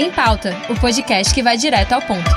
Em Pauta, o podcast que vai direto ao ponto.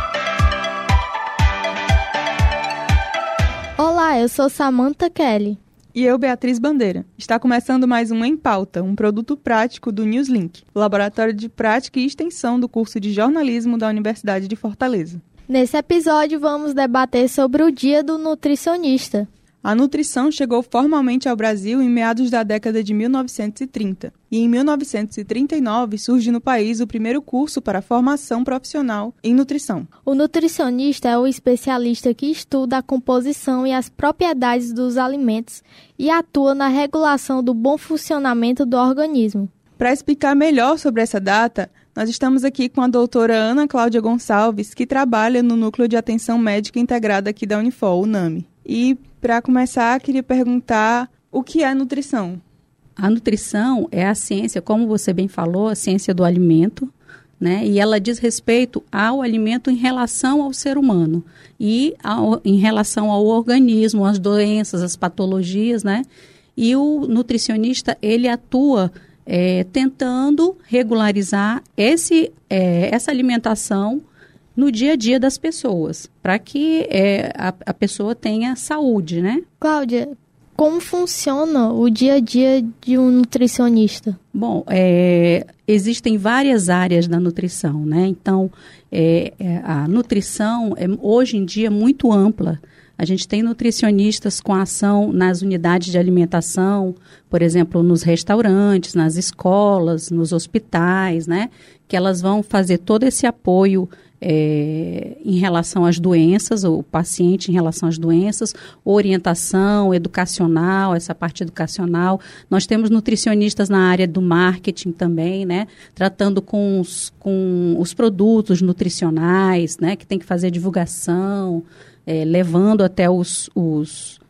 Olá, eu sou Samantha Kelly. E eu, Beatriz Bandeira. Está começando mais um Em Pauta, um produto prático do Newslink, laboratório de prática e extensão do curso de jornalismo da Universidade de Fortaleza. Nesse episódio, vamos debater sobre o Dia do Nutricionista. A nutrição chegou formalmente ao Brasil em meados da década de 1930, e em 1939 surge no país o primeiro curso para formação profissional em nutrição. O nutricionista é o especialista que estuda a composição e as propriedades dos alimentos e atua na regulação do bom funcionamento do organismo. Para explicar melhor sobre essa data, nós estamos aqui com a doutora Ana Cláudia Gonçalves, que trabalha no Núcleo de Atenção Médica Integrada aqui da Unifol, o NAMI. E para começar, queria perguntar o que é nutrição? A nutrição é a ciência, como você bem falou, a ciência do alimento, né? E ela diz respeito ao alimento em relação ao ser humano e ao, em relação ao organismo, às doenças, às patologias, né? E o nutricionista ele atua é, tentando regularizar esse, é, essa alimentação no dia a dia das pessoas, para que é, a, a pessoa tenha saúde, né? Cláudia, como funciona o dia a dia de um nutricionista? Bom, é, existem várias áreas da nutrição, né? Então, é, é, a nutrição é hoje em dia muito ampla. A gente tem nutricionistas com ação nas unidades de alimentação, por exemplo, nos restaurantes, nas escolas, nos hospitais, né? Que elas vão fazer todo esse apoio é, em relação às doenças, o paciente em relação às doenças, orientação educacional, essa parte educacional. Nós temos nutricionistas na área do marketing também, né? Tratando com os, com os produtos nutricionais, né? Que tem que fazer divulgação, é, levando até os, os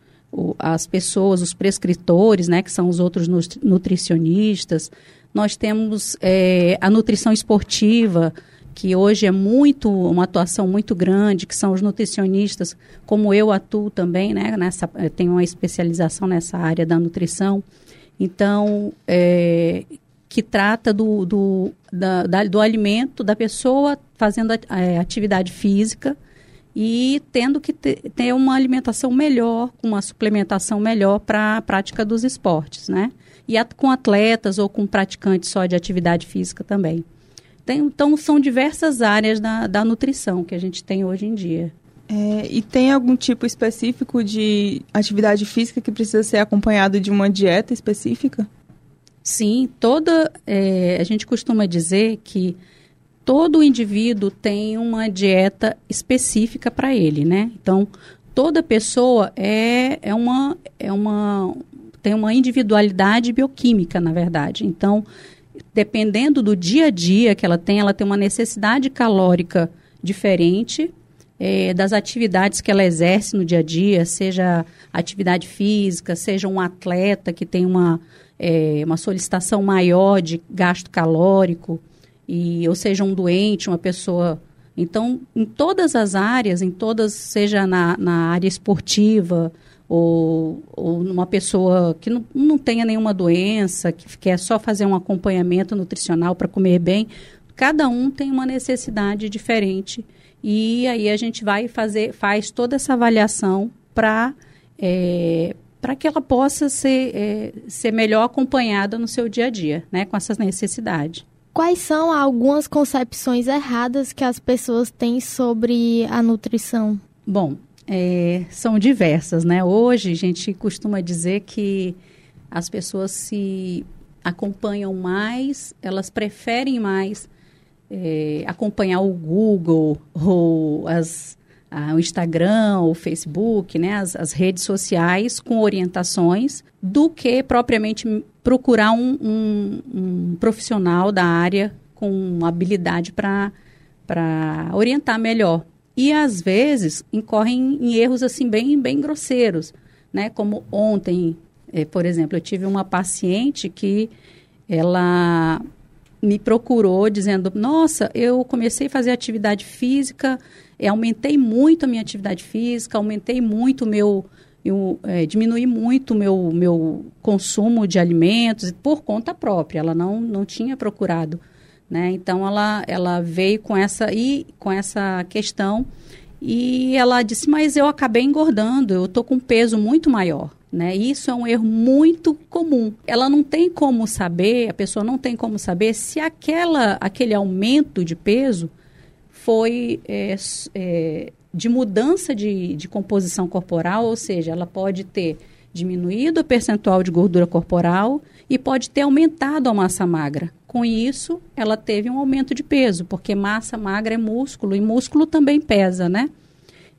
as pessoas, os prescritores, né? Que são os outros nutricionistas. Nós temos é, a nutrição esportiva, que hoje é muito uma atuação muito grande, que são os nutricionistas, como eu atuo também, né? Nessa, tenho uma especialização nessa área da nutrição. Então, é, que trata do, do, da, da, do alimento da pessoa fazendo atividade física e tendo que ter, ter uma alimentação melhor, uma suplementação melhor para a prática dos esportes, né? E a, com atletas ou com praticantes só de atividade física também. Tem, então, são diversas áreas da, da nutrição que a gente tem hoje em dia. É, e tem algum tipo específico de atividade física que precisa ser acompanhado de uma dieta específica? Sim, toda. É, a gente costuma dizer que todo indivíduo tem uma dieta específica para ele, né? Então, toda pessoa é, é, uma, é uma. tem uma individualidade bioquímica, na verdade. Então, dependendo do dia a dia que ela tem, ela tem uma necessidade calórica diferente é, das atividades que ela exerce no dia a dia, seja atividade física, seja um atleta que tem uma, é, uma solicitação maior de gasto calórico, e, ou seja, um doente, uma pessoa. Então, em todas as áreas, em todas, seja na, na área esportiva, ou, ou numa pessoa que não, não tenha nenhuma doença, que quer só fazer um acompanhamento nutricional para comer bem, cada um tem uma necessidade diferente e aí a gente vai fazer, faz toda essa avaliação para é, para que ela possa ser, é, ser melhor acompanhada no seu dia a dia, né, com essas necessidades. Quais são algumas concepções erradas que as pessoas têm sobre a nutrição? Bom, é, são diversas, né? Hoje a gente costuma dizer que as pessoas se acompanham mais, elas preferem mais é, acompanhar o Google ou as, a, o Instagram, o Facebook, né, as, as, redes sociais com orientações, do que propriamente procurar um, um, um profissional da área com habilidade para orientar melhor e às vezes incorrem em erros assim bem bem grosseiros, né? Como ontem, eh, por exemplo, eu tive uma paciente que ela me procurou dizendo: Nossa, eu comecei a fazer atividade física, eh, aumentei muito a minha atividade física, aumentei muito o meu. Eu é, diminui muito o meu, meu consumo de alimentos por conta própria. Ela não, não tinha procurado Né? Então ela, ela veio com essa e com essa questão e ela disse: "Mas eu acabei engordando, eu tô com um peso muito maior". Né? Isso é um erro muito comum. Ela não tem como saber, a pessoa não tem como saber se aquela, aquele aumento de peso foi é, é, de mudança de, de composição corporal, ou seja, ela pode ter diminuído o percentual de gordura corporal e pode ter aumentado a massa magra. Com isso, ela teve um aumento de peso, porque massa magra é músculo e músculo também pesa, né?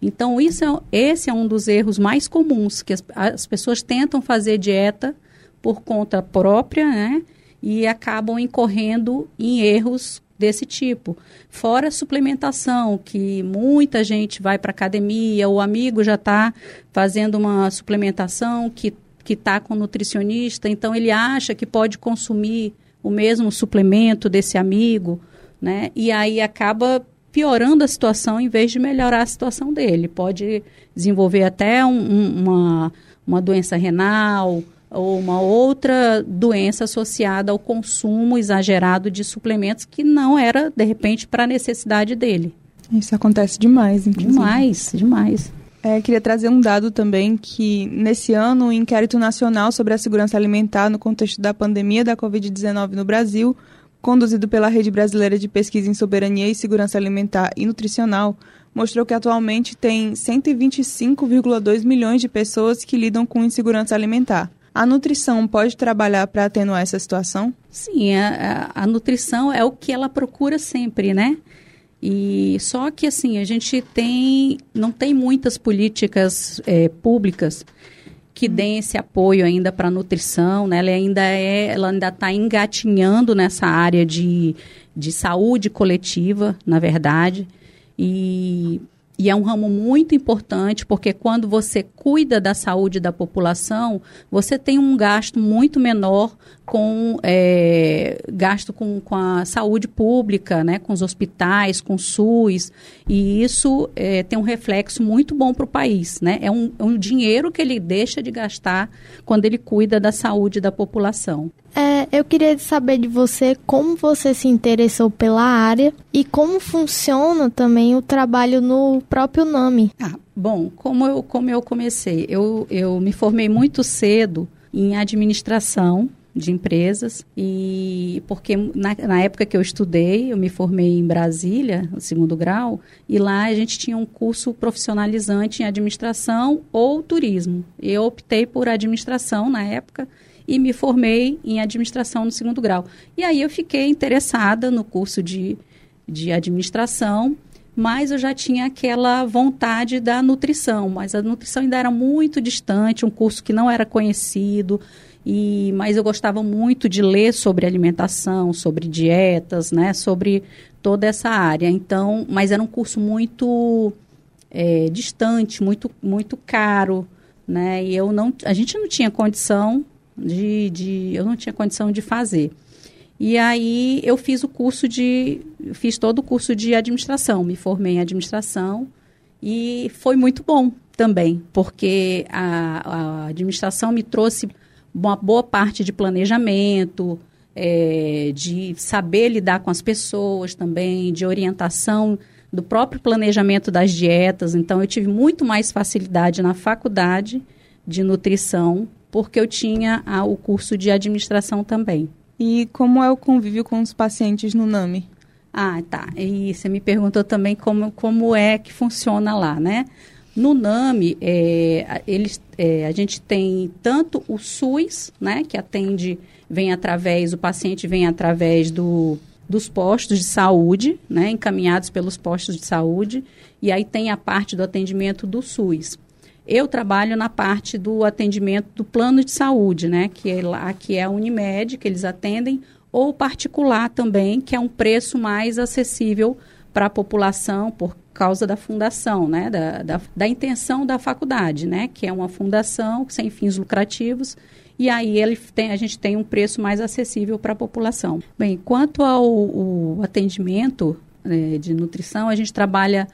Então, isso é, esse é um dos erros mais comuns, que as, as pessoas tentam fazer dieta por conta própria, né? E acabam incorrendo em erros desse tipo. Fora suplementação, que muita gente vai para academia, o amigo já está fazendo uma suplementação que que está com nutricionista, então ele acha que pode consumir o mesmo suplemento desse amigo, né? E aí acaba piorando a situação em vez de melhorar a situação dele. Pode desenvolver até um, um, uma, uma doença renal ou uma outra doença associada ao consumo exagerado de suplementos que não era, de repente, para a necessidade dele. Isso acontece demais, inclusive. Demais, demais. É, queria trazer um dado também que, nesse ano, o Inquérito Nacional sobre a Segurança Alimentar no contexto da pandemia da Covid-19 no Brasil conduzido pela Rede Brasileira de Pesquisa em Soberania e Segurança Alimentar e Nutricional, mostrou que atualmente tem 125,2 milhões de pessoas que lidam com insegurança alimentar. A nutrição pode trabalhar para atenuar essa situação? Sim, a, a, nutrição é o que ela procura sempre, né? E só que assim a gente tem não tem muitas políticas é, públicas que deem esse apoio ainda para a nutrição, né? Ela ainda é, ela ainda está engatinhando nessa área de, de saúde coletiva, na verdade. E e é um ramo muito importante porque quando você cuida da saúde da população, você tem um gasto muito menor com é, gasto com, com a saúde pública, né, com os hospitais, com o SUS, e isso é, tem um reflexo muito bom para o país. Né? É um, é um dinheiro que ele deixa de gastar quando ele cuida da saúde da população. É, eu queria saber de você como você se interessou pela área e como funciona também o trabalho no próprio NAMI. Ah, bom, como eu, como eu comecei, eu, eu me formei muito cedo em administração de empresas e porque na, na, época que eu estudei eu me formei em Brasília no segundo grau e lá a gente tinha um curso profissionalizante em administração ou turismo eu optei por administração na época e me formei em administração no segundo grau. E aí eu fiquei interessada no curso de, de administração, mas eu já tinha aquela vontade da nutrição, mas a nutrição ainda era muito distante, um curso que não era conhecido. E, mas eu gostava muito de ler sobre alimentação, sobre dietas, né, sobre toda essa área. Então, mas era um curso muito é, distante, muito muito caro, né? E eu não, a gente não tinha condição de, de eu não tinha condição de fazer. E aí eu fiz o curso de, fiz todo o curso de administração, me formei em administração e foi muito bom também, porque a, a administração me trouxe uma boa parte de planejamento, é, de saber lidar com as pessoas também, de orientação do próprio planejamento das dietas. Então, eu tive muito mais facilidade na faculdade de nutrição porque eu tinha a, o curso de administração também. E como é o convívio com os pacientes no NAMI? Ah, tá. E você me perguntou também como, como é que funciona lá, né? No NAMI, é, eles, é, a gente tem tanto o SUS, né, que atende, vem através, o paciente vem através do, dos postos de saúde, né, encaminhados pelos postos de saúde, e aí tem a parte do atendimento do SUS. Eu trabalho na parte do atendimento do plano de saúde, né? Que é lá, que é a Unimed, que eles atendem, ou particular também, que é um preço mais acessível para a população por causa da fundação, né? Da, da, da, intenção da faculdade, né? Que é uma fundação sem fins lucrativos. E aí ele tem, a gente tem um preço mais acessível para a população. Bem, quanto ao atendimento é, de nutrição, a gente trabalha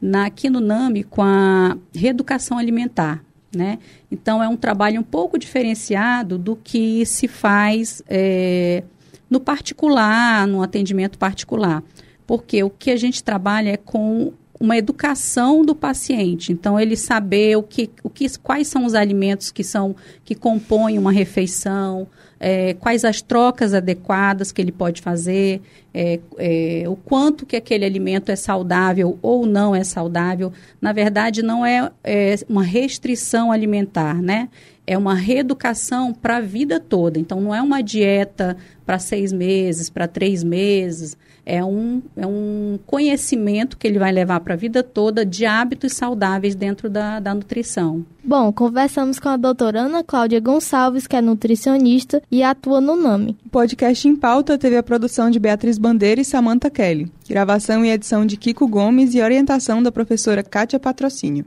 na, aqui no NAMI com a reeducação alimentar. Né? Então, é um trabalho um pouco diferenciado do que se faz é, no particular, no atendimento particular. Porque o que a gente trabalha é com uma educação do paciente. Então, ele saber o que, o que, quais são os alimentos que são que compõem uma refeição, é, quais as trocas adequadas que ele pode fazer, é, é, o quanto que aquele alimento é saudável ou não é saudável. Na verdade, não é, é uma restrição alimentar, né? É uma reeducação para a vida toda. Então, não é uma dieta para seis meses, para três meses é um, é um conhecimento que ele vai levar para a vida toda de hábitos saudáveis dentro da, da nutrição. Bom, conversamos com a doutora Ana Cláudia Gonçalves, que é nutricionista e atua no NAMI. O podcast em pauta teve a produção de Beatriz Bandeira e Samantha Kelly, gravação e edição de Kiko Gomes e orientação da professora Kátia Patrocínio.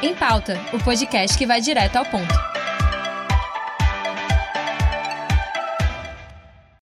Em pauta, o podcast que vai direto ao ponto.